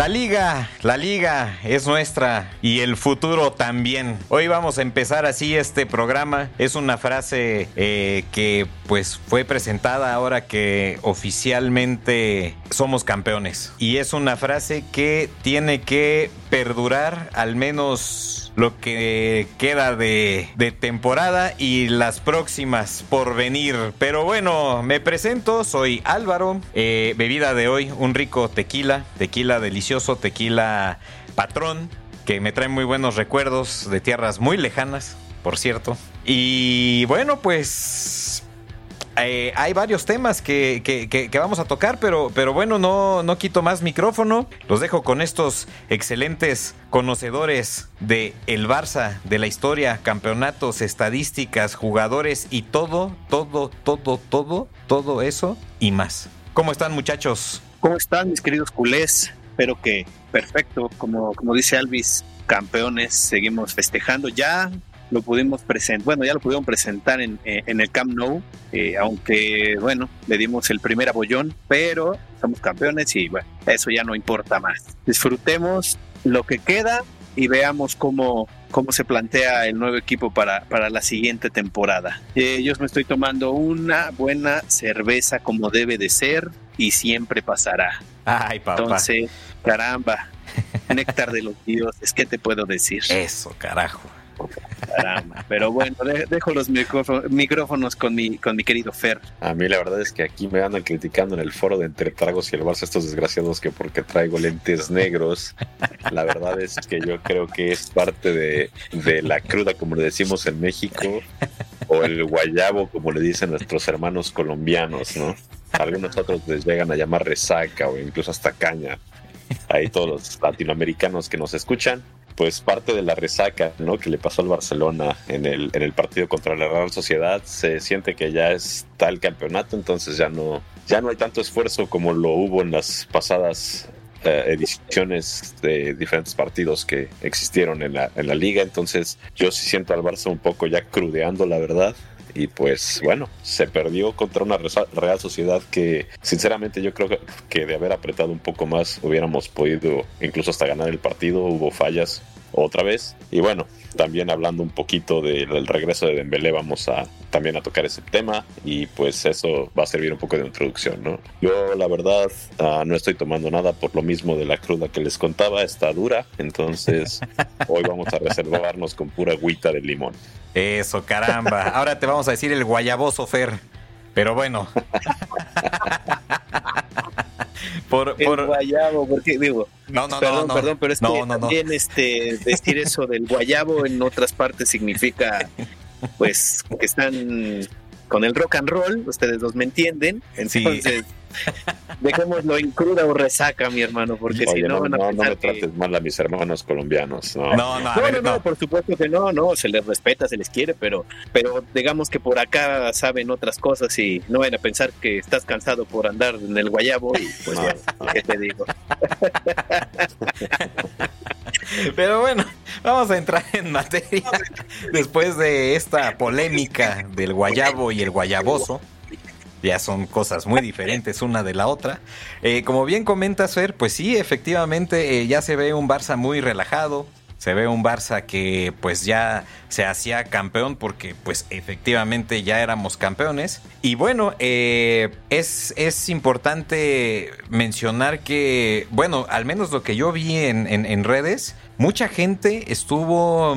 La liga, la liga es nuestra y el futuro también. Hoy vamos a empezar así este programa. Es una frase eh, que pues fue presentada ahora que oficialmente somos campeones. Y es una frase que tiene que perdurar al menos lo que queda de, temporada y las próximas por venir. Pero bueno, me presento, soy Álvaro. Eh, bebida de hoy, un rico tequila, tequila delicioso, tequila patrón, que me trae muy buenos recuerdos de tierras muy lejanas, por cierto. Y bueno, pues eh, hay varios temas que, que, que, vamos a tocar, pero, pero bueno, no, no quito más micrófono. Los dejo con estos excelentes conocedores de el Barça, de la historia, campeonatos, estadísticas, jugadores y todo, todo, todo, todo, todo eso y más. ¿Cómo están muchachos? ¿Cómo están mis queridos culés? Espero que perfecto, como, como dice Alvis, campeones, seguimos festejando ya lo pudimos presentar, bueno, ya lo pudimos presentar en, en el Camp Nou, eh, aunque, bueno, le dimos el primer abollón, pero somos campeones y, bueno, eso ya no importa más. Disfrutemos lo que queda y veamos cómo, cómo se plantea el nuevo equipo para, para la siguiente temporada. Eh, yo me estoy tomando una buena cerveza como debe de ser y siempre pasará. Ay, papá. Entonces, caramba, néctar de los dioses, ¿qué te puedo decir? Eso, carajo. Caramba. Pero bueno, dejo los micrófonos con mi, con mi querido Fer. A mí la verdad es que aquí me andan criticando en el foro de Entre Tragos y el Barça estos desgraciados que porque traigo lentes negros. La verdad es que yo creo que es parte de, de la cruda, como le decimos en México, o el guayabo, como le dicen nuestros hermanos colombianos, ¿no? Algunos otros les llegan a llamar resaca o incluso hasta caña. Ahí todos los latinoamericanos que nos escuchan, pues parte de la resaca ¿no? que le pasó al Barcelona en el, en el partido contra la Real Sociedad se siente que ya está el campeonato, entonces ya no, ya no hay tanto esfuerzo como lo hubo en las pasadas eh, ediciones de diferentes partidos que existieron en la, en la liga, entonces yo sí siento al Barça un poco ya crudeando la verdad y pues bueno, se perdió contra una Real Sociedad que sinceramente yo creo que de haber apretado un poco más hubiéramos podido incluso hasta ganar el partido, hubo fallas otra vez y bueno, también hablando un poquito del regreso de Dembélé vamos a también a tocar ese tema y pues eso va a servir un poco de introducción, ¿no? Yo la verdad uh, no estoy tomando nada por lo mismo de la cruda que les contaba, está dura, entonces hoy vamos a reservarnos con pura agüita de limón. Eso, caramba. Ahora te vamos a decir el guayaboso Fer. Pero bueno. por, por... El guayabo, porque digo. No, no, perdón, no, perdón, pero es no, que no, también este decir eso del guayabo en otras partes significa pues que están con el rock and roll, ustedes dos me entienden, entonces sí. dejémoslo en cruda o resaca, mi hermano, porque Oye, si no, no, van a no, pensar no me trates que... mal a mis hermanos colombianos. No, No, no, ver, no, por supuesto que no, no, se les respeta, se les quiere, pero, pero digamos que por acá saben otras cosas y no van a pensar que estás cansado por andar en el guayabo y pues, bueno, ¿qué te digo? Pero bueno, vamos a entrar en materia después de esta polémica del guayabo y el guayaboso. Ya son cosas muy diferentes una de la otra. Eh, como bien comentas, Fer, pues sí, efectivamente eh, ya se ve un Barça muy relajado, Se ve un Barça que pues ya se hacía campeón porque pues efectivamente ya éramos campeones. Y bueno, eh, es, es importante mencionar que, bueno, al menos lo que yo vi en, en redes, mucha gente estuvo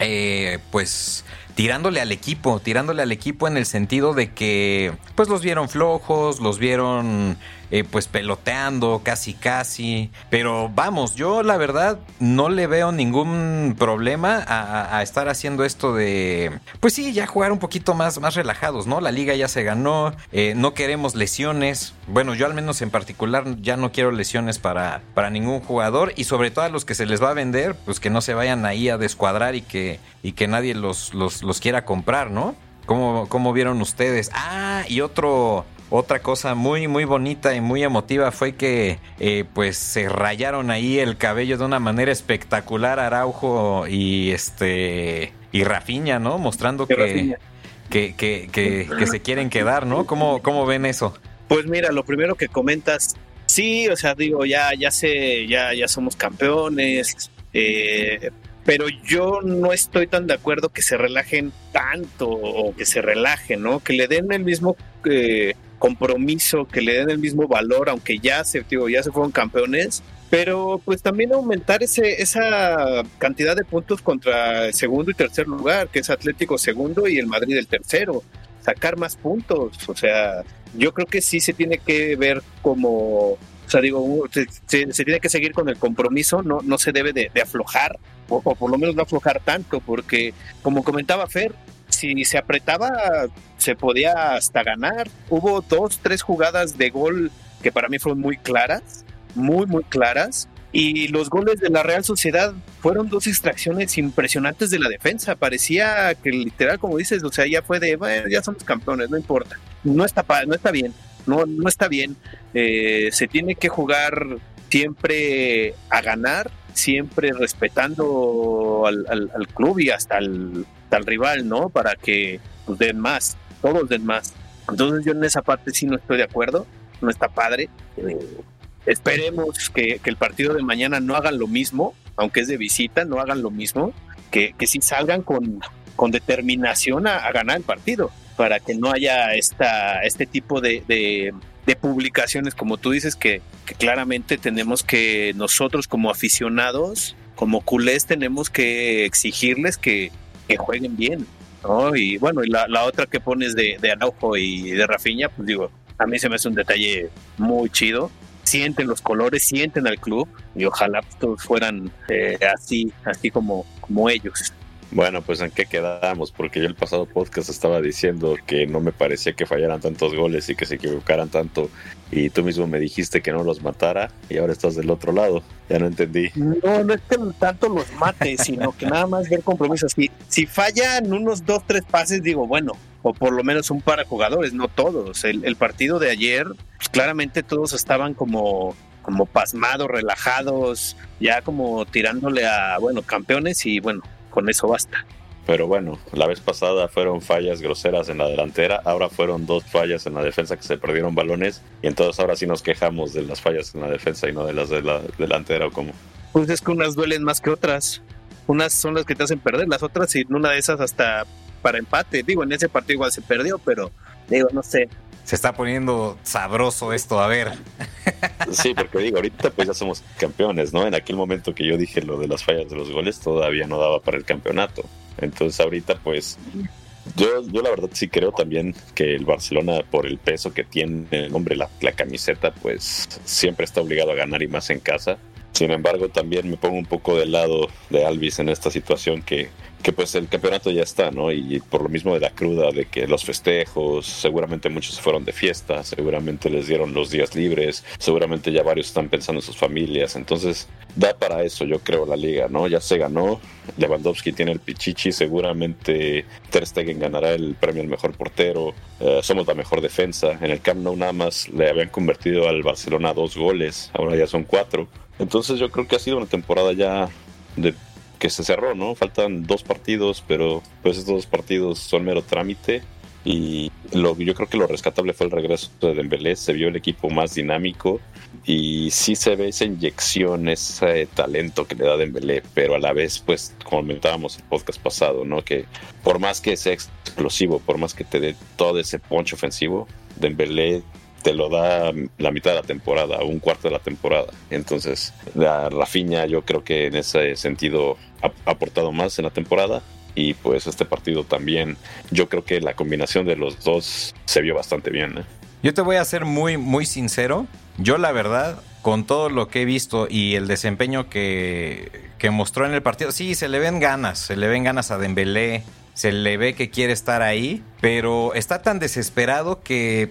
eh, pues tirándole al equipo, tirándole al equipo en el sentido de que pues los vieron flojos, los vieron eh, pues peloteando casi casi. Pero vamos, yo la verdad no le veo ningún problema a, estar haciendo esto de, pues sí, ya jugar un poquito más, más relajados, ¿no? La liga ya se ganó, eh, no queremos lesiones. Bueno, yo al menos en particular ya no quiero lesiones para, para ningún jugador y sobre todo a los que se les va a vender, pues que no se vayan ahí a descuadrar y que, y que nadie los, los, los quiera comprar, ¿no? ¿Cómo, ¿Cómo, vieron ustedes? Ah, y otro, otra cosa muy, muy bonita y muy emotiva fue que eh, pues se rayaron ahí el cabello de una manera espectacular Araujo y este y Rafiña, ¿no? Mostrando que, que, que, que, se quieren quedar, ¿no? ¿Cómo, ¿Cómo ven eso? Pues mira, lo primero que comentas, sí, o sea, digo, ya, ya sé, ya, ya somos campeones, eh, pero yo no estoy tan de acuerdo que se relajen tanto o que se relajen, ¿no? Que le den el mismo eh, compromiso, que le den el mismo valor, aunque ya se, ya se fueron campeones, pero pues también aumentar ese, esa cantidad de puntos contra el segundo y tercer lugar, que es Atlético segundo y el Madrid el tercero, sacar más puntos, o sea, yo creo que sí se tiene que ver como, o sea, digo, se, tiene que seguir con el compromiso, no, no se debe de, aflojar, o, o, por lo menos no aflojar tanto, porque como comentaba Fer, si se apretaba, se podía hasta ganar. Hubo dos, tres jugadas de gol que para mí fueron muy claras, muy, muy claras. Y los goles de la Real Sociedad fueron dos extracciones impresionantes de la defensa. Parecía que literal, como dices, o sea, ya fue de, bueno, ya somos campeones, no importa. No está, no está bien, no, no está bien. Eh, se tiene que jugar siempre a ganar, siempre respetando al, al club y hasta al rival, ¿no? Para que pues, den más, todos den más. Entonces yo en esa parte sí no estoy de acuerdo, no está padre. Eh, esperemos que, el partido de mañana no hagan lo mismo, aunque es de visita, no hagan lo mismo, que, que sí salgan con, con determinación a, ganar el partido, para que no haya esta, este tipo de, de, publicaciones, como tú dices, que, que claramente tenemos que nosotros como aficionados, como culés, tenemos que exigirles que, que jueguen bien, ¿no? Y bueno, y la, otra que pones de, de Araujo y de Rafiña, pues digo, a mí se me hace un detalle muy chido. Sienten los colores, sienten al club y ojalá todos fueran eh, así, así como, como ellos. Bueno, pues en qué quedamos, porque yo el pasado podcast estaba diciendo que no me parecía que fallaran tantos goles y que se equivocaran tanto, y tú mismo me dijiste que no los matara, y ahora estás del otro lado, ya no entendí. No, no es que tanto los mate, sino que nada más ver compromisos. Si, si fallan unos dos, tres pases, digo, bueno, o por lo menos un para jugadores, no todos. El, partido de ayer, pues claramente todos estaban como como pasmados, relajados, ya como tirándole a, bueno, campeones y bueno, con eso basta. Pero bueno, la vez pasada fueron fallas groseras en la delantera, ahora fueron dos fallas en la defensa que se perdieron balones y entonces ahora sí nos quejamos de las fallas en la defensa y no de las de la delantera o cómo. Pues es que unas duelen más que otras. Unas son las que te hacen perder, las otras y en una de esas hasta para empate. Digo, en ese partido igual se perdió, pero digo, no sé, se está poniendo sabroso esto, a ver. Sí, porque digo, ahorita pues ya somos campeones, ¿no? En aquel momento que yo dije lo de las fallas de los goles, todavía no daba para el campeonato. Entonces ahorita pues yo, yo la verdad sí creo también que el Barcelona, por el peso que tiene el nombre, la, la camiseta, pues siempre está obligado a ganar y más en casa. Sin embargo, también me pongo un poco del lado de Alvis en esta situación que, que pues el campeonato ya está, ¿no? Y por lo mismo de la cruda, de que los festejos, seguramente muchos se fueron de fiesta, seguramente les dieron los días libres, seguramente ya varios están pensando en sus familias, entonces da para eso, yo creo, la liga, ¿no? Ya se ganó, Lewandowski tiene el pichichi, seguramente Ter Stegen ganará el premio al mejor portero, eh, somos la mejor defensa, en el Camp Nou nada más le habían convertido al Barcelona dos goles, ahora ya son cuatro. Entonces yo creo que ha sido una temporada ya de que se cerró, ¿no? Faltan dos partidos, pero pues estos dos partidos son mero trámite y lo, yo creo que lo rescatable fue el regreso de Dembélé, se vio el equipo más dinámico y sí se ve esa inyección, ese talento que le da Dembélé, pero a la vez, pues, comentábamos el podcast pasado, ¿no? Que por más que sea explosivo, por más que te dé todo ese poncho ofensivo, Dembélé te lo da la mitad de la temporada, un cuarto de la temporada. Entonces, la Rafinha yo creo que en ese sentido ha aportado más en la temporada y pues este partido también yo creo que la combinación de los dos se vio bastante bien. ¿eh? Yo te voy a ser muy muy sincero, yo la verdad con todo lo que he visto y el desempeño que, que mostró en el partido, sí, se le ven ganas, se le ven ganas a Dembélé, se le ve que quiere estar ahí, pero está tan desesperado que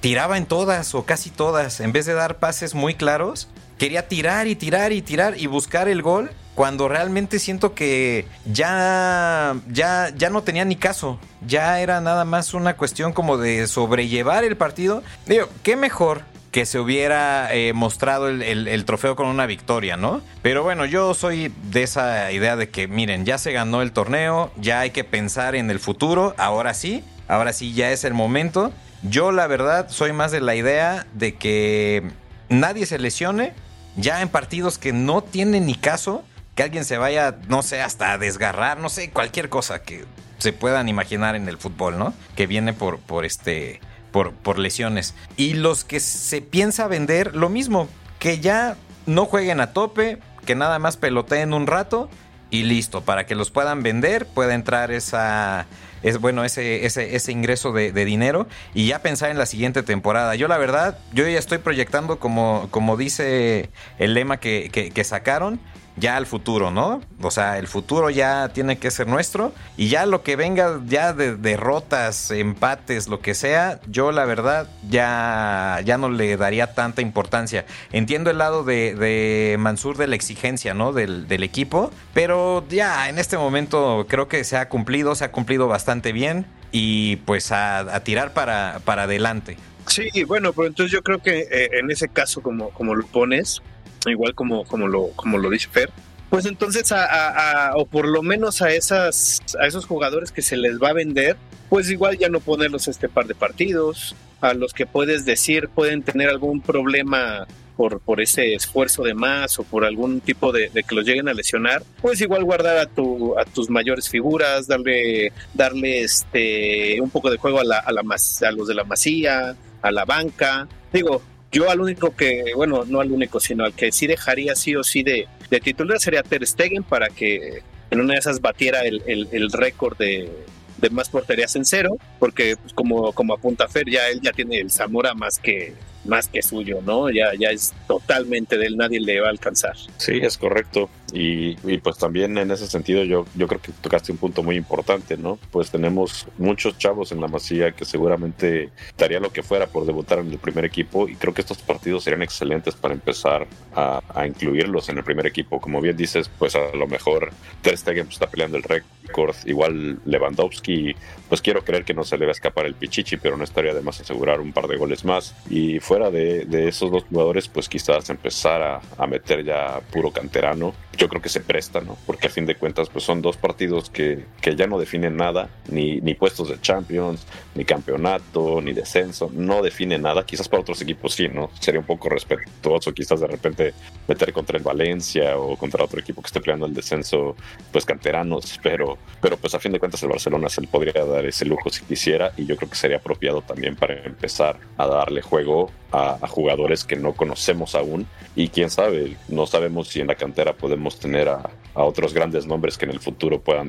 tiraba en todas o casi todas. En vez de dar pases muy claros, quería tirar y tirar y tirar y buscar el gol cuando realmente siento que ya, ya, ya no tenía ni caso. Ya era nada más una cuestión como de sobrellevar el partido. Digo, qué mejor que se hubiera eh, mostrado el, el, trofeo con una victoria, ¿no? Pero bueno, yo soy de esa idea de que, miren, ya se ganó el torneo, ya hay que pensar en el futuro, ahora sí, ahora sí ya es el momento. Yo la verdad soy más de la idea de que nadie se lesione ya en partidos que no tienen ni caso, que alguien se vaya, no sé, hasta a desgarrar, no sé, cualquier cosa que se puedan imaginar en el fútbol, ¿no? Que viene por, por este, por, por lesiones. Y los que se piensa vender, lo mismo, que ya no jueguen a tope, que nada más peloteen un rato y listo, para que los puedan vender, pueda entrar esa es bueno ese, ese, ese ingreso de, dinero y ya pensar en la siguiente temporada. Yo la verdad, yo ya estoy proyectando como, como dice el lema que, que sacaron, ya al futuro, ¿no? O sea, el futuro ya tiene que ser nuestro y ya lo que venga ya de derrotas, empates, lo que sea, yo la verdad ya, ya no le daría tanta importancia. Entiendo el lado de, de Mansur de la exigencia, ¿no? Del, del, equipo, pero ya en este momento creo que se ha cumplido, se ha cumplido bastante bien y pues a, tirar para, para adelante. Sí, bueno, pero entonces yo creo que eh, en ese caso, como, como lo pones, igual como, como, lo, como lo dice Fer, pues entonces a, o por lo menos a esas a esos jugadores que se les va a vender pues igual ya no ponerlos este par de partidos. A los que puedes decir pueden tener algún problema por, por ese esfuerzo de más o por algún tipo de, que los lleguen a lesionar, pues igual guardar a, tu, a tus mayores figuras, darle, darle este, un poco de juego a, la, a, la, a los de la masía, a la banca. Digo, yo al único que, bueno, no al único, sino al que sí dejaría sí o sí de, de titular sería Ter Stegen para que en una de esas batiera el, el, récord de, de, más porterías en cero, porque pues, como, como apunta Fer, ya él ya tiene el Zamora más que, más que suyo, ¿no? Ya, ya es totalmente de él, nadie le va a alcanzar. Sí, es correcto. Y, pues también en ese sentido yo, yo creo que tocaste un punto muy importante, ¿no? Pues tenemos muchos chavos en la masía que seguramente daría lo que fuera por debutar en el primer equipo y creo que estos partidos serían excelentes para empezar a, incluirlos en el primer equipo. Como bien dices, pues a lo mejor Ter Stegen está peleando el récord, igual Lewandowski, pues quiero creer que no se le va a escapar el Pichichi, pero no estaría de más asegurar un par de goles más. Y fuera de, de esos dos jugadores, pues quizás empezar a, a meter ya puro canterano yo creo que se presta, ¿no? Porque a fin de cuentas, pues son dos partidos que, que ya no definen nada, ni, ni puestos de Champions, ni campeonato, ni descenso, no define nada. Quizás para otros equipos sí, ¿no? Sería un poco respetuoso, quizás de repente meter contra el Valencia o contra otro equipo que esté peleando el descenso, pues canteranos, pero, pero pues a fin de cuentas el Barcelona se le podría dar ese lujo si quisiera y yo creo que sería apropiado también para empezar a darle juego a, jugadores que no conocemos aún y quién sabe, no sabemos si en la cantera podemos tener a, a otros grandes nombres que en el futuro puedan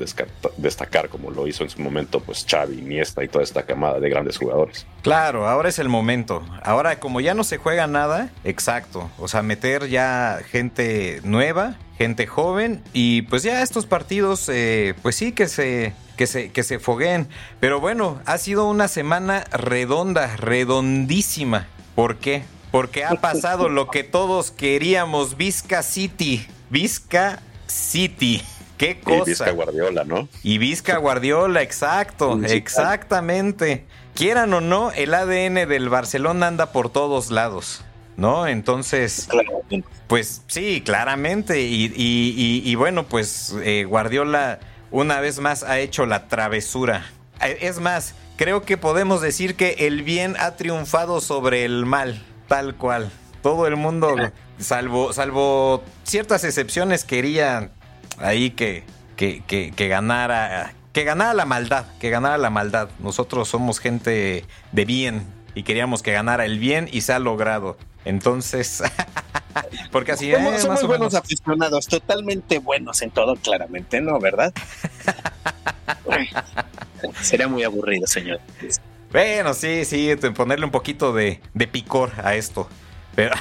destacar como lo hizo en su momento pues Xavi, Iniesta y toda esta camada de grandes jugadores. Claro, ahora es el momento. Ahora como ya no se juega nada, exacto, o sea, meter ya gente nueva, gente joven y pues ya estos partidos eh, pues sí que se que se, que se fogueen. Pero bueno, ha sido una semana redonda, redondísima. ¿Por qué? Porque ha pasado lo que todos queríamos, Vizca City. Vizca City. Qué cosa. Y Vizca Guardiola, ¿no? Y Vizca Guardiola, exacto, exactamente. Quieran o no, el ADN del Barcelona anda por todos lados. ¿no? Entonces, pues sí, claramente. Y, bueno, pues eh, Guardiola una vez más ha hecho la travesura. Eh, es más, creo que podemos decir que el bien ha triunfado sobre el mal, tal cual. Todo el mundo, salvo, salvo ciertas excepciones, quería ahí que, que, que, que ganara que ganara la maldad, que ganara la maldad. Nosotros somos gente de bien y queríamos que ganara el bien y se ha logrado. Entonces, porque así somos, eh, somos buenos menos. aficionados, totalmente buenos en todo, claramente, ¿no? ¿Verdad? Sería muy aburrido, señor. Bueno, sí, sí, ponerle un poquito de, de picor a esto. Pero,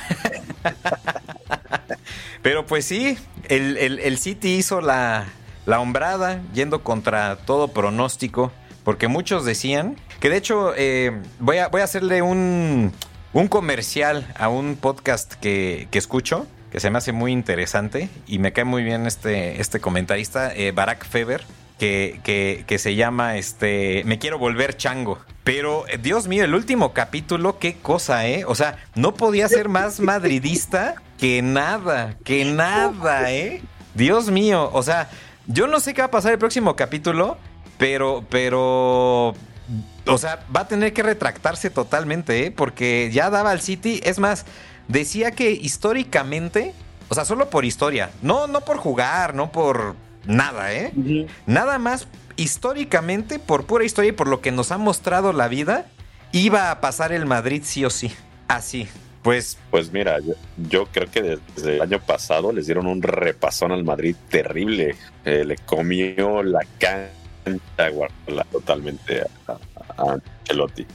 pero pues sí, el, el- el City hizo la, la hombrada yendo contra todo pronóstico, porque muchos decían que de hecho eh, voy, a, voy a hacerle un, un comercial a un podcast que, que escucho, que se me hace muy interesante y me cae muy bien este, este comentarista, eh, Barack Feber que, que, que se llama este Me quiero volver chango. Pero, eh, Dios mío, el último capítulo, qué cosa, ¿eh? O sea, no podía ser más madridista que nada, que nada, ¿eh? Dios mío, o sea, yo no sé qué va a pasar el próximo capítulo, pero, pero, o sea, va a tener que retractarse totalmente, ¿eh? Porque ya daba al City, es más, decía que históricamente, o sea, solo por historia, no, no por jugar, no por nada, ¿eh? Nada más históricamente, por pura historia y por lo que nos ha mostrado la vida, iba a pasar el Madrid sí o sí. Así. Pues Pues mira, yo, yo creo que desde el año pasado les dieron un repasón al Madrid terrible. Eh, le comió la cancha Guardiola totalmente a, a Ancelotti.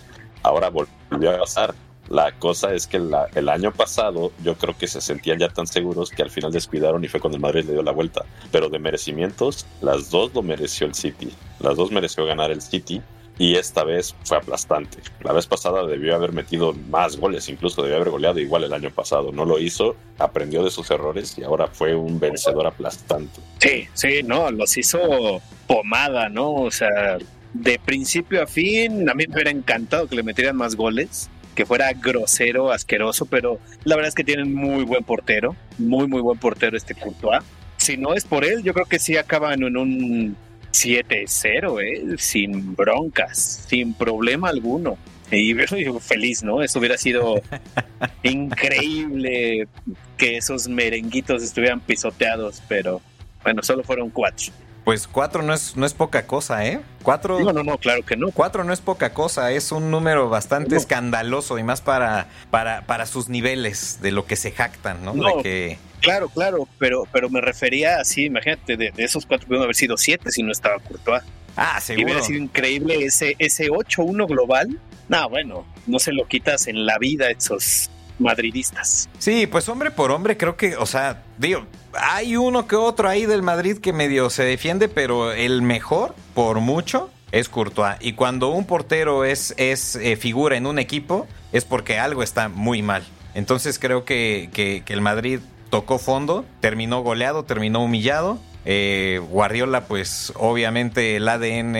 Ahora volvió a pasar. La cosa es que el año pasado yo creo que se sentían ya tan seguros que al final descuidaron y fue cuando el Madrid le dio la vuelta. Pero de merecimientos, las dos lo mereció el City. Las dos mereció ganar el City y esta vez fue aplastante. La vez pasada debió haber metido más goles, incluso debió haber goleado igual el año pasado. No lo hizo, aprendió de sus errores y ahora fue un vencedor aplastante. Sí, sí, no, los hizo pomada, ¿no? O sea, de principio a fin, a mí me hubiera encantado que le metieran más goles, que fuera grosero, asqueroso, pero la verdad es que tienen muy buen portero, muy, muy buen portero este Courtois. Si no es por él, yo creo que sí acaban en un 7-0, ¿eh? Sin broncas, sin problema alguno. Y yo feliz, ¿no? Eso hubiera sido increíble que esos merenguitos estuvieran pisoteados, pero bueno, solo fueron cuatro. Pues cuatro no es, no es poca cosa, ¿eh? Cuatro, No, no, no, claro que no. cuatro no es poca cosa, es un número bastante No. escandaloso y más para, para, para sus niveles de lo que se jactan, ¿no? No. De que, Claro, claro, pero, pero me refería así, imagínate, de, de esos cuatro pudieron haber sido siete si no estaba Courtois. ah, Y seguro. hubiera sido increíble ese, ese 8-1 global. No, bueno, no se lo quitas en la vida esos madridistas. Sí, pues hombre por hombre, creo que, o sea, digo, hay uno que otro ahí del Madrid que medio se defiende, pero el mejor, por mucho, es Courtois. Y cuando un portero es, es eh, figura en un equipo, es porque algo está muy mal. Entonces creo que, que- que el Madrid tocó fondo, terminó goleado, terminó humillado. Eh, Guardiola, pues obviamente el ADN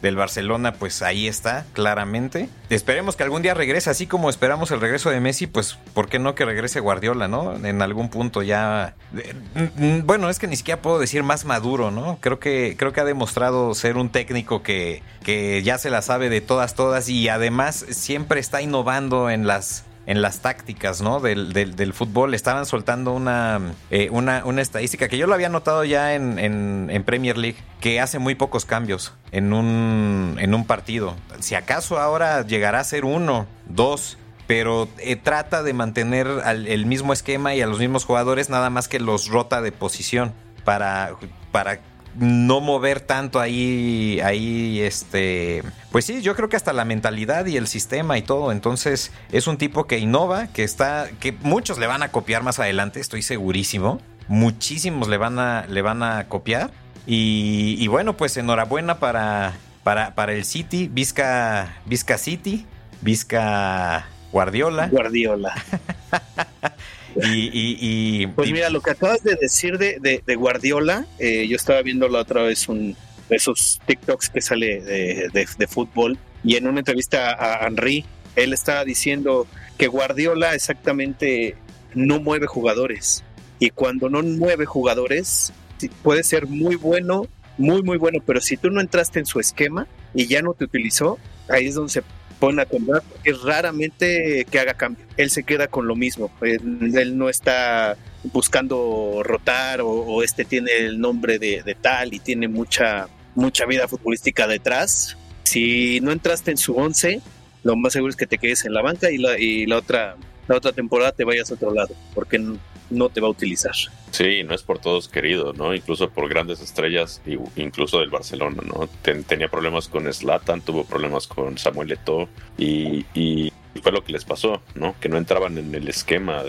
del Barcelona, pues ahí está, claramente. Esperemos que algún día regrese, así como esperamos el regreso de Messi, pues ¿por qué no que regrese Guardiola, no? En algún punto ya... eh, Bueno, es que ni siquiera puedo decir más maduro, ¿no? Creo que, creo que ha demostrado ser un técnico que, que ya se la sabe de todas, todas y además siempre está innovando en las en las tácticas ¿no? del, del, fútbol. Estaban soltando una, eh, una, una estadística que yo lo había notado ya en, en, en Premier League, que hace muy pocos cambios en un, en un partido. Si acaso ahora llegará a ser uno, dos, pero eh, trata de mantener al- el mismo esquema y a los mismos jugadores, nada más que los rota de posición para, para no mover tanto ahí, ahí, este, pues sí, yo creo que hasta la mentalidad y el sistema y todo, entonces es un tipo que innova, que está, que muchos le van a copiar más adelante, estoy segurísimo, muchísimos le van a, le van a copiar. Y, y bueno, pues enhorabuena para, para, para el City, Vizca, Vizca City, Vizca Guardiola. Guardiola. y, y, y- Pues mira, lo que acabas de decir de, de- de Guardiola, eh, yo estaba viendo la otra vez un de esos TikToks que sale de, de- fútbol y en una entrevista a Henry, él estaba diciendo que Guardiola exactamente no mueve jugadores y cuando no mueve jugadores puede ser muy bueno, muy muy bueno, pero si tú no entraste en su esquema y ya no te utilizó, ahí es donde se pone a temblar porque raramente que haga cambio. Él se queda con lo mismo. Él, no está buscando rotar o, este tiene el nombre de, tal y tiene mucha, mucha vida futbolística detrás. Si no entraste en su once, lo más seguro es que te quedes en la banca y la, y la otra la otra temporada te vayas a otro lado, porque no te va a utilizar. Sí, no es por todos querido, ¿no? Incluso por grandes estrellas, incluso del Barcelona, ¿no? tenía problemas con Zlatan, tuvo problemas con Samuel Eto'o y, y, fue lo que les pasó, ¿no? Que no entraban en el esquema,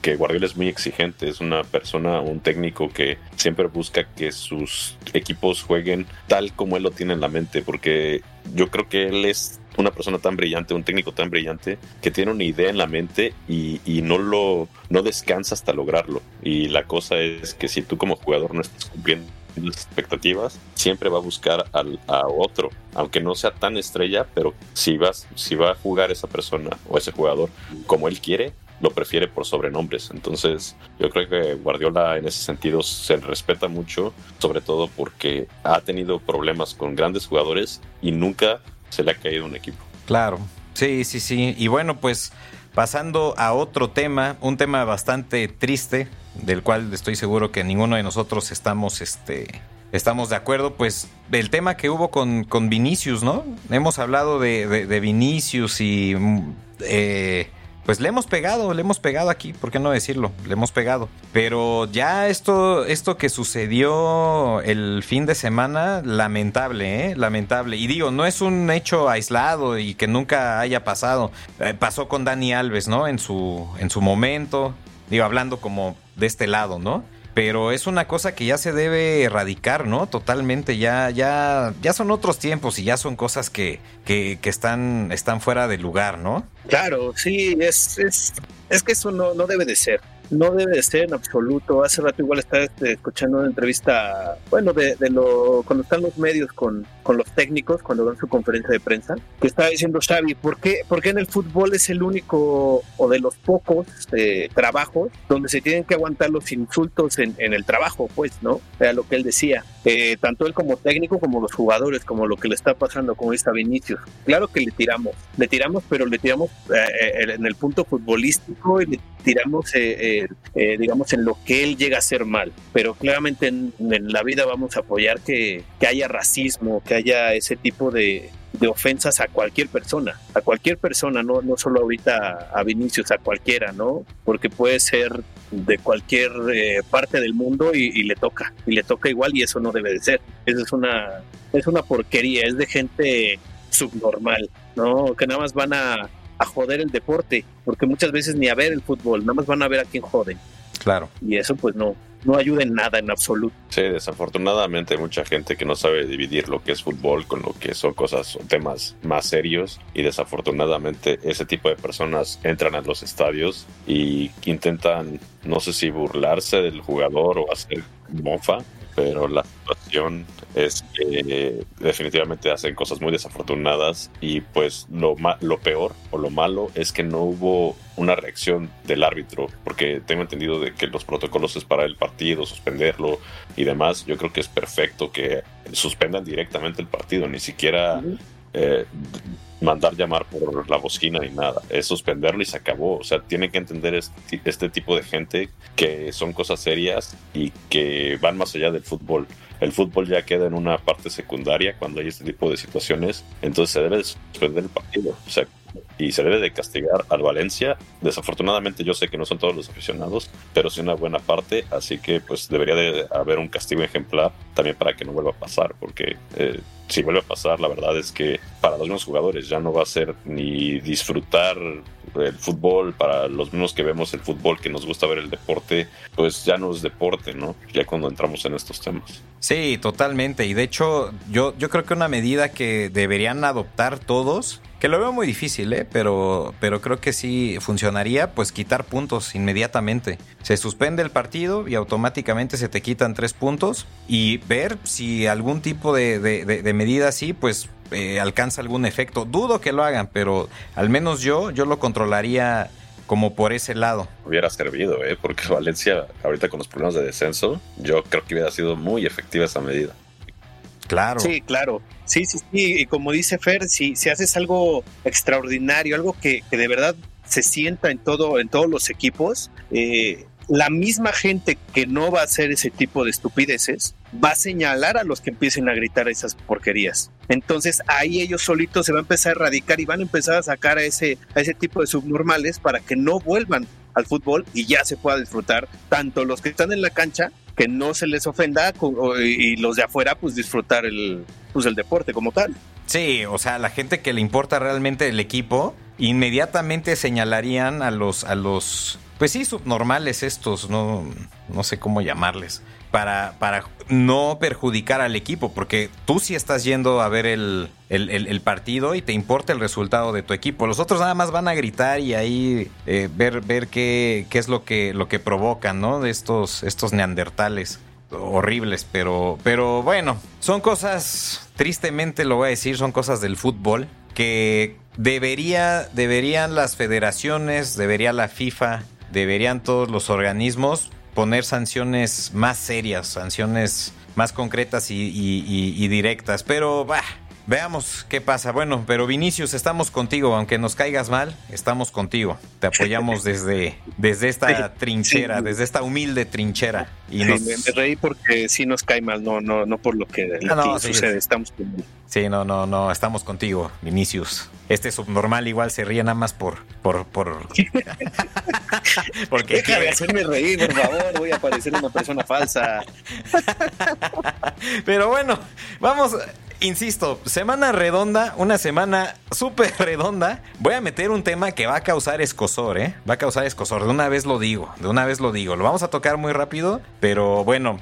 que Guardiola es muy exigente, es una persona, un técnico que siempre busca que sus equipos jueguen tal como él lo tiene en la mente, porque yo creo que él es una persona tan brillante, un técnico tan brillante, que tiene una idea en la mente y, no lo no descansa hasta lograrlo. Y la cosa es que si tú como jugador no estás cumpliendo las expectativas, siempre va a buscar al, a otro, aunque no sea tan estrella, pero si vas, si va a jugar esa persona o ese jugador como él quiere, lo prefiere por sobrenombres. Entonces, yo creo que Guardiola en ese sentido se respeta mucho, sobre todo porque ha tenido problemas con grandes jugadores y nunca se le ha caído un equipo. Claro, sí, sí, sí. Y bueno, pues pasando a otro tema, un tema bastante triste, del cual estoy seguro que ninguno de nosotros estamos, este, estamos de acuerdo, pues el tema que hubo con, con Vinicius, ¿no? Hemos hablado de, de Vinicius y... Mm, eh, pues le hemos pegado, le hemos pegado aquí, ¿por qué no decirlo? Le hemos pegado. Pero ya esto, esto que sucedió el fin de semana, lamentable, ¿eh? Lamentable. Y digo, no es un hecho aislado y que nunca haya pasado. Eh, pasó con Dani Alves, ¿no? En su, en su momento. Digo, hablando como de este lado, ¿no? Pero es una cosa que ya se debe erradicar, ¿no? Totalmente, ya, ya, ya son otros tiempos y ya son cosas que, que, que están, están fuera de lugar, ¿no? Claro, sí, es, es, es que eso no, no debe de ser no debe de ser en absoluto. Hace rato igual estaba este, escuchando una entrevista, bueno, de, de, lo cuando están los medios con, con los técnicos, cuando dan su conferencia de prensa, que estaba diciendo Xavi, ¿por qué, ¿por qué en el fútbol es el único o de los pocos eh, trabajos donde se tienen que aguantar los insultos en, el trabajo, pues, ¿no? Era lo que él decía. Eh, tanto él como técnico como los jugadores, como lo que le está pasando con esta Vinicius. Claro que le tiramos, le tiramos, pero le tiramos eh, en el punto futbolístico y le tiramos, eh, eh, digamos, en lo que él llega a ser mal. Pero claramente en, la vida vamos a apoyar que, que, haya racismo, que haya ese tipo de, de, ofensas a cualquier persona, a cualquier persona, no, no solo ahorita a Vinicius, a cualquiera, ¿no? Porque puede ser de cualquier eh, parte del mundo y, y, le toca, y le toca igual y eso no debe de ser. Eso es una, es una porquería, es de gente subnormal, ¿no? Que nada más van a a joder el deporte, porque muchas veces ni a ver el fútbol, nada más van a ver a quién joden. Claro. Y eso pues no, no ayuda en nada en absoluto. Sí, desafortunadamente hay mucha gente que no sabe dividir lo que es fútbol con lo que son cosas o temas más serios y desafortunadamente ese tipo de personas entran a los estadios y intentan no sé si burlarse del jugador o hacer mofa pero la situación es que definitivamente hacen cosas muy desafortunadas y pues lo, lo peor o lo malo es que no hubo una reacción del árbitro, porque tengo entendido de que los protocolos es para el partido, suspenderlo y demás. Yo creo que es perfecto que suspendan directamente el partido, ni siquiera eh, mandar llamar por la bocina ni nada, es suspenderlo y se acabó. O sea, tienen que entender este, este, tipo de gente que son cosas serias y que van más allá del fútbol. El fútbol ya queda en una parte secundaria cuando hay este tipo de situaciones, entonces se debe suspender el partido. O sea, y se debe de castigar al Valencia. Desafortunadamente yo sé que no son todos los aficionados, pero sí una buena parte, así que pues debería de haber un castigo ejemplar también para que no vuelva a pasar, porque eh, si vuelve a pasar, la verdad es que para los mismos jugadores ya no va a ser ni disfrutar el fútbol, para los mismos que vemos el fútbol, que nos gusta ver el deporte, pues ya no es deporte, ¿no? Ya cuando entramos en estos temas. Sí, totalmente. Y de hecho, yo, yo creo que una medida que deberían adoptar todos, que lo veo muy difícil, ¿eh? pero, pero creo que sí funcionaría, pues quitar puntos inmediatamente. Se suspende el partido y automáticamente se te quitan tres puntos y ver si algún tipo de, de medida así, pues eh, alcanza algún efecto. Dudo que lo hagan, pero al menos yo, yo lo controlaría como por ese lado. Hubiera servido, ¿eh? porque Valencia, ahorita con los problemas de descenso, yo creo que hubiera sido muy efectiva esa medida. Claro. Sí, claro. Sí, sí, sí. Y como dice Fer, si, si haces algo extraordinario, algo que, que de verdad se sienta en todo, en todos los equipos, eh, la misma gente que no va a hacer ese tipo de estupideces va a señalar a los que empiecen a gritar esas porquerías. Entonces ahí ellos solitos se van a empezar a erradicar y van a empezar a sacar a ese, a ese tipo de subnormales para que no vuelvan al fútbol y ya se pueda disfrutar tanto los que están en la cancha que no se les ofenda y los de afuera pues disfrutar el, pues, el deporte como tal. Sí, o sea, la gente que le importa realmente el equipo inmediatamente señalarían a los a los pues sí, subnormales estos, no, no sé cómo llamarles, para, para no perjudicar al equipo, porque tú sí estás yendo a ver el, el, partido y te importa el resultado de tu equipo. Los otros nada más van a gritar y ahí eh, ver, ver qué, qué es lo que, lo que provocan, ¿no? De estos, estos neandertales horribles, pero, pero bueno, son cosas, tristemente lo voy a decir, son cosas del fútbol que debería, deberían las federaciones, debería la FIFA deberían todos los organismos poner sanciones más serias, sanciones más concretas y, directas. Pero, bah, veamos qué pasa. Bueno, pero Vinicius, estamos contigo, aunque nos caigas mal, estamos contigo. Te apoyamos desde, desde esta trinchera, desde esta humilde trinchera. Y me, reí porque sí nos cae mal, no, no, no por lo que ah, sucede, estamos contigo. Sí, no, no, no, estamos contigo, Vinicius. Este subnormal igual se ríe nada más por, por, por. Porque Deja de hacerme reír, por favor, voy a parecer una persona falsa. Pero bueno, vamos, insisto, semana redonda, una semana súper redonda. Voy a meter un tema que va a causar escosor, ¿eh? Va a causar escosor, de una vez lo digo, de una vez lo digo. Lo vamos a tocar muy rápido, pero bueno.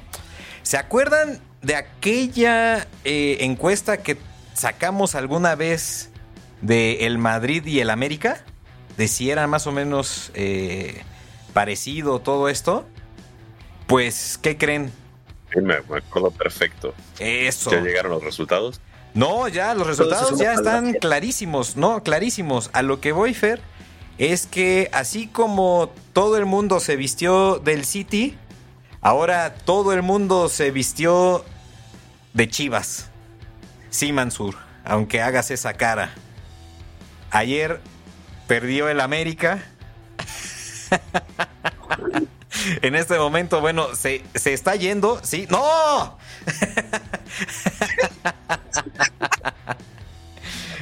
¿Se acuerdan de aquella eh, encuesta que sacamos alguna vez de el Madrid y el América? De si era más o menos eh, parecido todo esto. Pues, ¿qué creen? Me, acuerdo perfecto. Eso. ¿Ya llegaron los resultados? No, ya, los resultados ya están clarísimos, no, clarísimos. A lo que voy, Fer, es que así como todo el mundo se vistió del City, Ahora todo el mundo se vistió de chivas. Sí, Mansur, aunque hagas esa cara. Ayer perdió el América. en este momento, bueno, se, se está yendo. Sí, ¡no!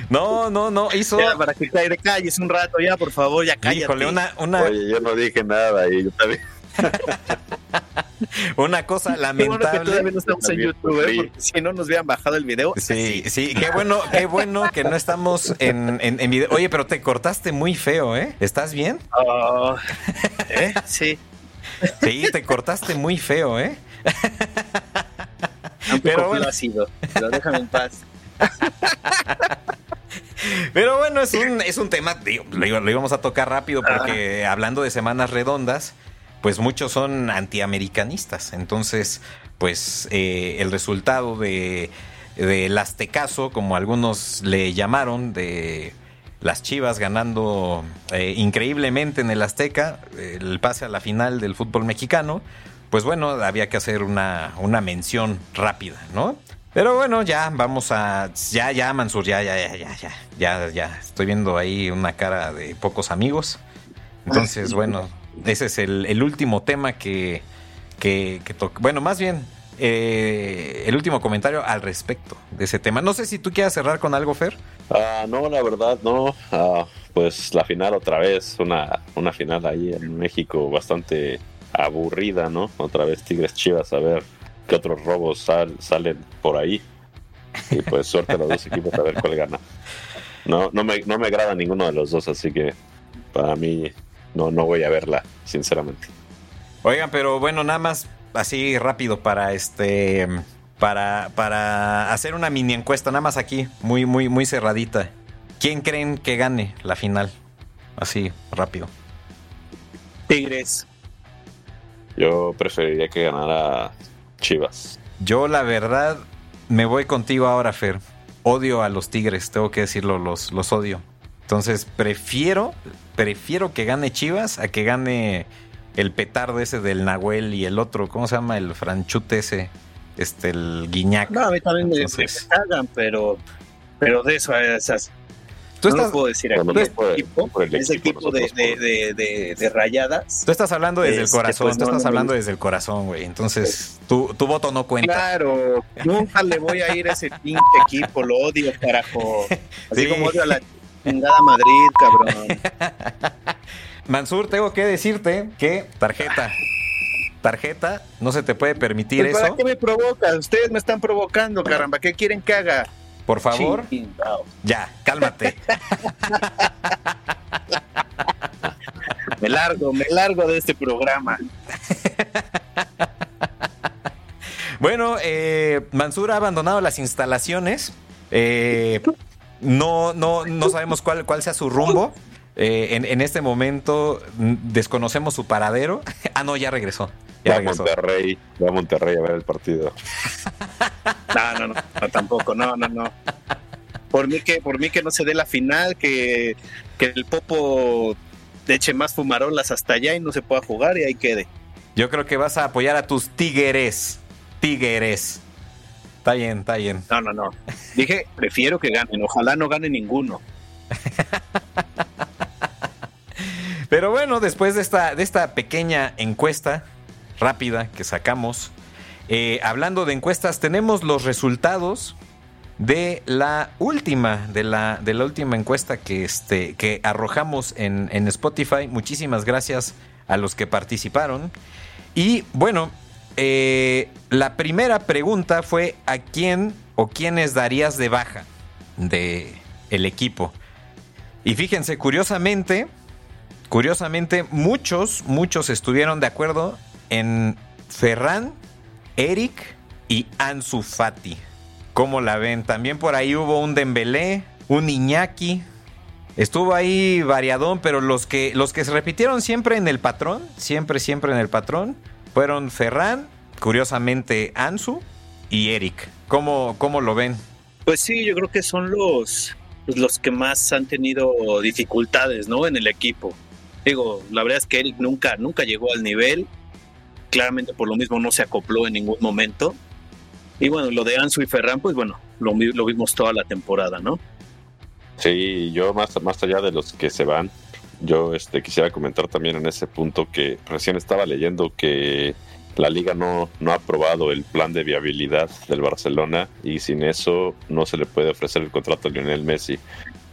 No, no, no, hizo. Ya, para que te calles un rato ya, por favor, ya cállate. Híjole, una, una... Oye, yo no dije nada y yo también. Una cosa lamentable. que todavía no estamos en YouTube, ¿eh? porque si no nos hubieran bajado el video. Sí, sí, qué bueno, qué bueno que no estamos en, en, video. Oye, pero te cortaste muy feo, ¿eh? ¿Estás bien? Oh, ¿eh? Sí. Sí, te cortaste muy feo, ¿eh? pero bueno. ha sido, pero déjame en paz. Pero bueno, es un, es un tema, digo, lo, íbamos a tocar rápido porque hablando de semanas redondas, pues muchos son antiamericanistas. Entonces, pues eh, el resultado de del Aztecaso, como algunos le llamaron, de las Chivas ganando eh, increíblemente en el Azteca, el pase a la final del fútbol mexicano, pues bueno, había que hacer una, una mención rápida, ¿no? Pero bueno, ya vamos a. Ya, ya, Mansur, ya, ya, ya, ya, ya. Ya, ya. Estoy viendo ahí una cara de pocos amigos. Entonces, bueno, ese es el, último tema que, que, toca. Bueno, más bien, eh, el último comentario al respecto de ese tema. No sé si tú quieras cerrar con algo, Fer. Ah, no, la verdad, no. Ah, pues la final otra vez, una, una final ahí en México bastante aburrida, ¿no? Otra vez Tigres Chivas, a ver qué otros robos salen por ahí. Y pues suerte a los dos equipos a ver cuál gana. No, no me, no me agrada ninguno de los dos, así que para mí no, no voy a verla, sinceramente. Oigan, pero bueno, nada más así rápido para este para, para hacer una mini encuesta, nada más aquí, muy, muy, muy cerradita. ¿Quién creen que gane la final? Así, rápido. Tigres. Yo preferiría que ganara Chivas. Yo la verdad me voy contigo ahora, Fer. Odio a los Tigres, tengo que decirlo, los, los odio. Entonces prefiero, prefiero que gane Chivas a que gane el petardo ese del Nahuel y el otro, ¿cómo se llama? El franchute ese. Este, el Guiñac. No, a mí también me- Entonces- me, cagan, pero, pero de eso, a esas, Tú no estás, lo puedo decir aquí. No el- equipo, por el ese equipo, de, de, de, de, de rayadas. tú estás hablando desde el Este, corazón, pues, tú no, estás no hablando gusta. desde el corazón, güey. Entonces, tu, tu voto no cuenta. Claro, nunca le voy a ir a ese pinche equipo, lo odio, carajo. Así Sí. como odio a la chingada Madrid, cabrón. Mansur, tengo que decirte que tarjeta, tarjeta, no se te puede permitir Pues, ¿Para eso. qué me provoca? Ustedes me están provocando, caramba. ¿Qué quieren que haga? Por favor, ya, cálmate. Me largo, me largo de este programa. Bueno, eh, Mansur ha abandonado las instalaciones. Eh, no, no, no sabemos cuál, cuál sea su rumbo. Eh, en, en este momento mm, desconocemos su paradero. Ah, no, ya regresó. Ya Va a. Monterrey, va a Monterrey a ver el partido. No, no, no, no, tampoco, no, no, no. Por mí que, por mí que no se dé la final, que, que el Popo eche más fumarolas hasta allá y no se pueda jugar y ahí quede. Yo creo que vas a apoyar a tus tigres. Tigres. Está bien, está bien. No, no, no. Dije, prefiero que ganen, ojalá no gane ninguno. Pero bueno, después de esta, de esta pequeña encuesta rápida que sacamos, eh, hablando de encuestas, tenemos los resultados de la última, de la, de la última encuesta que, este, que arrojamos en, en Spotify. Muchísimas gracias a los que participaron. Y bueno, eh, la primera pregunta fue ¿a quién o quiénes darías de baja de equipo? Y fíjense, curiosamente, curiosamente, muchos, muchos estuvieron de acuerdo en Ferran, Eric y Ansu Fati. ¿Cómo la ven? También por ahí hubo un Dembélé, un Iñaki. Estuvo ahí variadón, pero los que, los que se repitieron siempre en el patrón, siempre, siempre en el patrón, fueron Ferran, curiosamente Ansu y Eric. ¿Cómo, cómo lo ven? Pues sí, yo creo que son los, pues, los que más han tenido dificultades, ¿no? En el equipo. Digo, la verdad es que Eric nunca, nunca llegó al nivel. Claramente por lo mismo no se acopló en ningún momento. Y bueno, lo de Ansu y Ferran, pues bueno, lo, lo vimos toda la temporada, ¿no? Sí, yo más, más allá de los que se van, yo este, quisiera comentar también en ese punto que recién estaba leyendo que la liga no, no ha aprobado el plan de viabilidad del Barcelona y sin eso no se le puede ofrecer el contrato a Lionel Messi.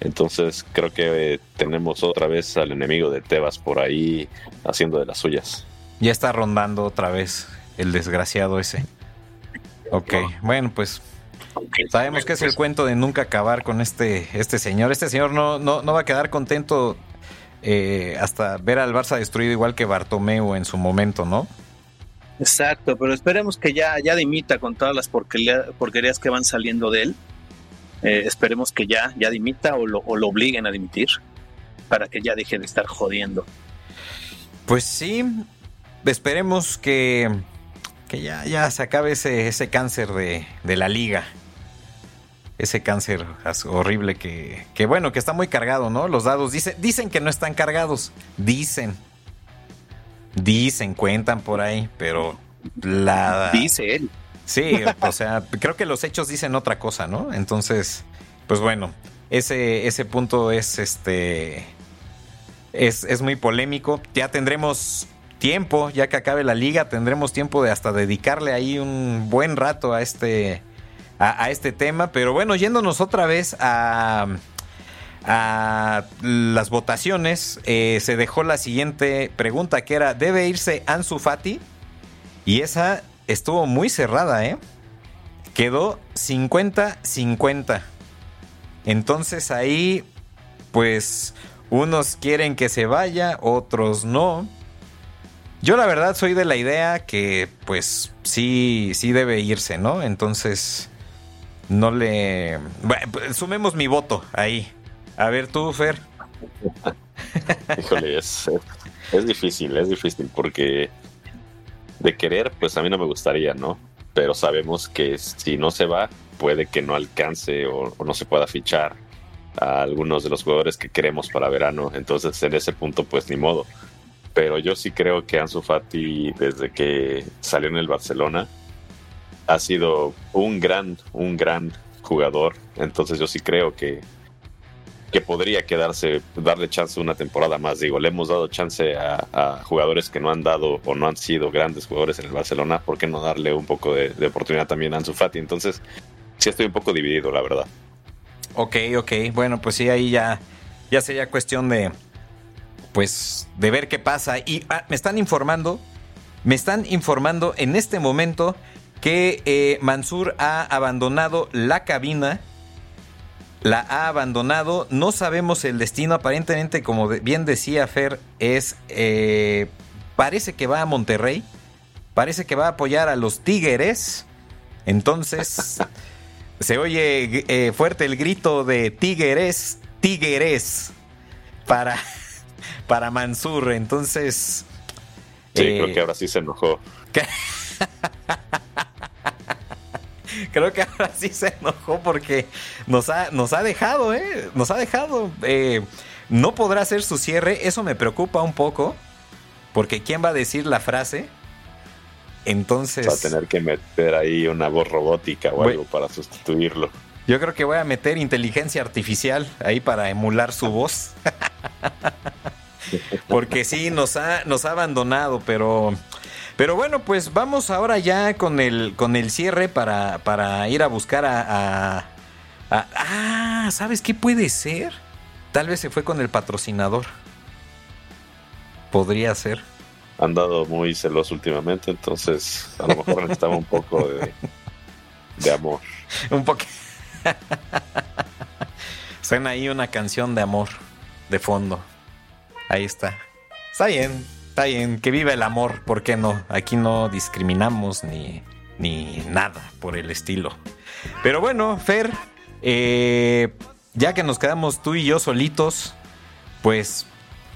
Entonces creo que eh, tenemos otra vez al enemigo de Tebas por ahí haciendo de las suyas. Ya está rondando otra vez el desgraciado ese. Ok, bueno, pues sabemos que es el cuento de nunca acabar con este, este señor. Este señor no, no, no va a quedar contento eh, hasta ver al Barça destruido igual que Bartomeu en su momento, ¿no? Exacto, pero esperemos que ya, ya dimita con todas las porquería- porquerías que van saliendo de él. Eh, esperemos que ya, ya dimita o lo, o lo obliguen a dimitir para que ya deje de estar jodiendo. Pues sí, esperemos que, que ya, ya se acabe ese, ese cáncer de, de la liga. Ese cáncer horrible que, que, bueno, que está muy cargado, ¿no? Los dados dicen, dicen que no están cargados. Dicen. Dicen, cuentan por ahí, pero la... Dice él. Sí, o sea, creo que los hechos dicen otra cosa, ¿no? Entonces, pues bueno, ese, ese punto es este. Es, es muy polémico. Ya tendremos tiempo, ya que acabe la liga, tendremos tiempo de hasta dedicarle ahí un buen rato a este. A, este tema. Pero bueno, yéndonos otra vez a. A las votaciones, eh, se dejó la siguiente pregunta que era: ¿debe irse Ansu Fati? Y esa estuvo muy cerrada, ¿eh? Quedó 50-50. Entonces ahí, pues, unos quieren que se vaya, otros no. Yo la verdad soy de la idea que, pues, sí, sí debe irse, ¿no? Entonces, no le... Bueno, pues, sumemos mi voto ahí. A ver tú, Fer. Híjole, es, difícil, es difícil porque de querer, pues a mí no me gustaría, ¿no? Pero sabemos que si no se va, puede que no alcance o no se pueda fichar a algunos de los jugadores que queremos para verano. Entonces, en ese punto, pues ni modo. Pero yo sí creo que Ansu Fati, desde que salió en el Barcelona, ha sido un gran, un gran jugador. Entonces yo sí creo que, que podría quedarse, darle chance una temporada más. Digo, le hemos dado chance a, jugadores que no han dado o no han sido grandes jugadores en el Barcelona. ¿Por qué no darle un poco de, oportunidad también a Ansu Fati? Entonces, sí estoy un poco dividido, la verdad. Ok, ok. Bueno, pues sí, ahí ya, ya sería cuestión de, pues, de ver qué pasa. Y ah, me están informando, me están informando en este momento que eh, Mansur ha abandonado la cabina. La ha abandonado. No sabemos el destino. Aparentemente, como bien decía Fer, es. Eh, parece que va a Monterrey. Parece que va a apoyar a los Tigres. Entonces. se oye eh, fuerte el grito de Tigres. Tigres. Para. Para Mansur. Entonces. Sí, creo que ahora sí se enojó. Creo que ahora sí se enojó porque nos ha, nos ha dejado, ¿eh? Nos ha dejado. Eh, no podrá hacer su cierre. Eso me preocupa un poco. Porque ¿quién va a decir la frase? Entonces. Va a tener que meter ahí una voz robótica o algo para sustituirlo. Yo creo que voy a meter inteligencia artificial ahí para emular su voz. Porque sí, nos ha, nos ha abandonado, pero pero bueno, pues vamos ahora ya con el, con el cierre para, para ir a buscar a, Ah, ¿sabes qué puede ser? Tal vez se fue con el patrocinador. Podría ser. Han dado muy celoso últimamente, entonces a lo mejor necesitaba un poco de, de amor. un poco. Suena ahí una canción de amor de fondo. Ahí está. Está bien. Está bien, que viva el amor, ¿por qué no? Aquí no discriminamos ni, ni nada por el estilo. Pero bueno, Fer, eh, ya que nos quedamos tú y yo solitos, pues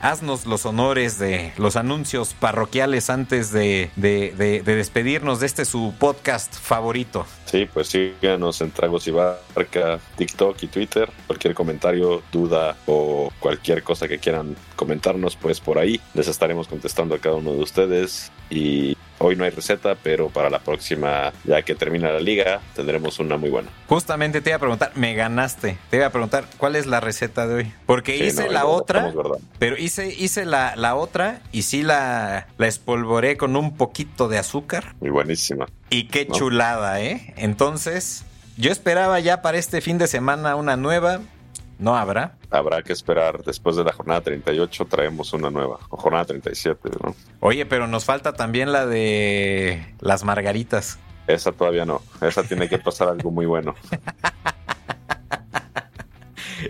haznos los honores de los anuncios parroquiales antes de, despedirnos de este su podcast favorito. Sí, pues síganos en Tragos y Barca, TikTok y Twitter. Cualquier comentario, duda o cualquier cosa que quieran comentarnos, pues por ahí les estaremos contestando a cada uno de ustedes. Y Hoy no hay receta, pero para la próxima, ya que termina la liga, tendremos una muy buena. Justamente te iba a preguntar, me ganaste. Te iba a preguntar, ¿cuál es la receta de hoy? Porque hice la otra, pero hice, hice la, la, otra y sí la, la espolvoré con un poquito de azúcar. Muy buenísima. Y qué chulada, ¿eh? Entonces, yo esperaba ya para este fin de semana una nueva. No habrá. Habrá que esperar. Después de la jornada 38 traemos una nueva. O jornada 37, ¿no? Oye, pero nos falta también la de las margaritas. Esa todavía no. Esa tiene que pasar algo muy bueno.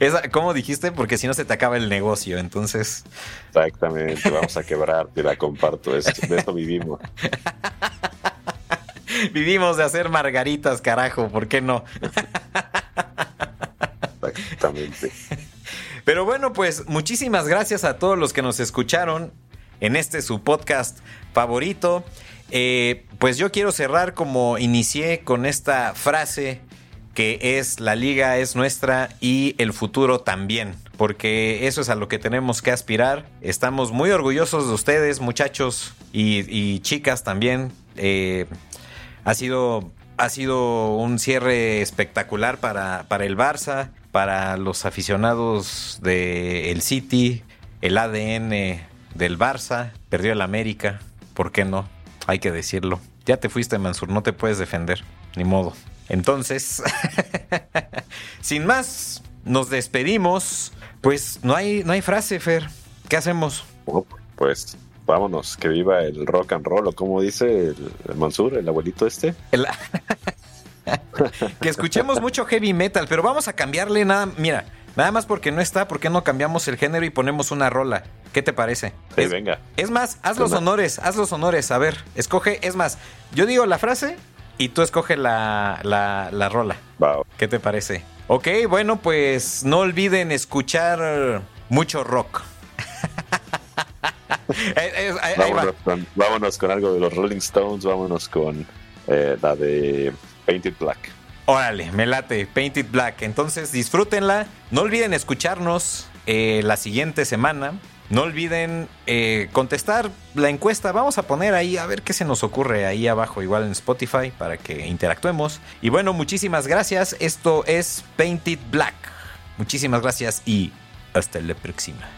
Esa, ¿Cómo dijiste? Porque si no se te acaba el negocio, entonces. Exactamente, vamos a quebrar, te la comparto. de eso vivimos. vivimos de hacer margaritas, carajo, ¿por qué no? Pero bueno, pues muchísimas gracias a todos los que nos escucharon en este su podcast favorito. Eh, pues yo quiero cerrar como inicié con esta frase que es la liga es nuestra y el futuro también, porque eso es a lo que tenemos que aspirar. Estamos muy orgullosos de ustedes, muchachos y, chicas también. Eh, ha sido ha sido un cierre espectacular para, para el Barça, para los aficionados del City, el ADN del Barça, perdió el América, ¿por qué no? Hay que decirlo. Ya te fuiste, Mansur, no te puedes defender, ni modo. Entonces, sin más, nos despedimos. Pues no hay, no hay frase, Fer. ¿Qué hacemos? pues vámonos, que viva el rock and roll, o como dice el, Mansur, el abuelito este. que escuchemos mucho heavy metal, pero vamos a cambiarle nada, mira, nada más porque no está, ¿por qué no cambiamos el género y ponemos una rola? ¿Qué te parece? Sí, venga. Es más, haz los honores, haz los honores, a ver, escoge, es más, yo digo la frase y tú escoge la, la, rola. ¿Qué te parece? Ok, bueno, pues no olviden escuchar mucho rock. Eh, vámonos, con, algo de los Rolling Stones, vámonos con eh, la de Painted Black. Órale, me late, Painted Black. Entonces disfrútenla. No olviden escucharnos eh, la siguiente semana. no olviden eh, contestar la encuesta. Vamos a poner ahí a ver qué se nos ocurre ahí abajo, igual en Spotify, para que interactuemos. Y bueno, muchísimas gracias. Esto es Painted Black. Muchísimas gracias y hasta la próxima.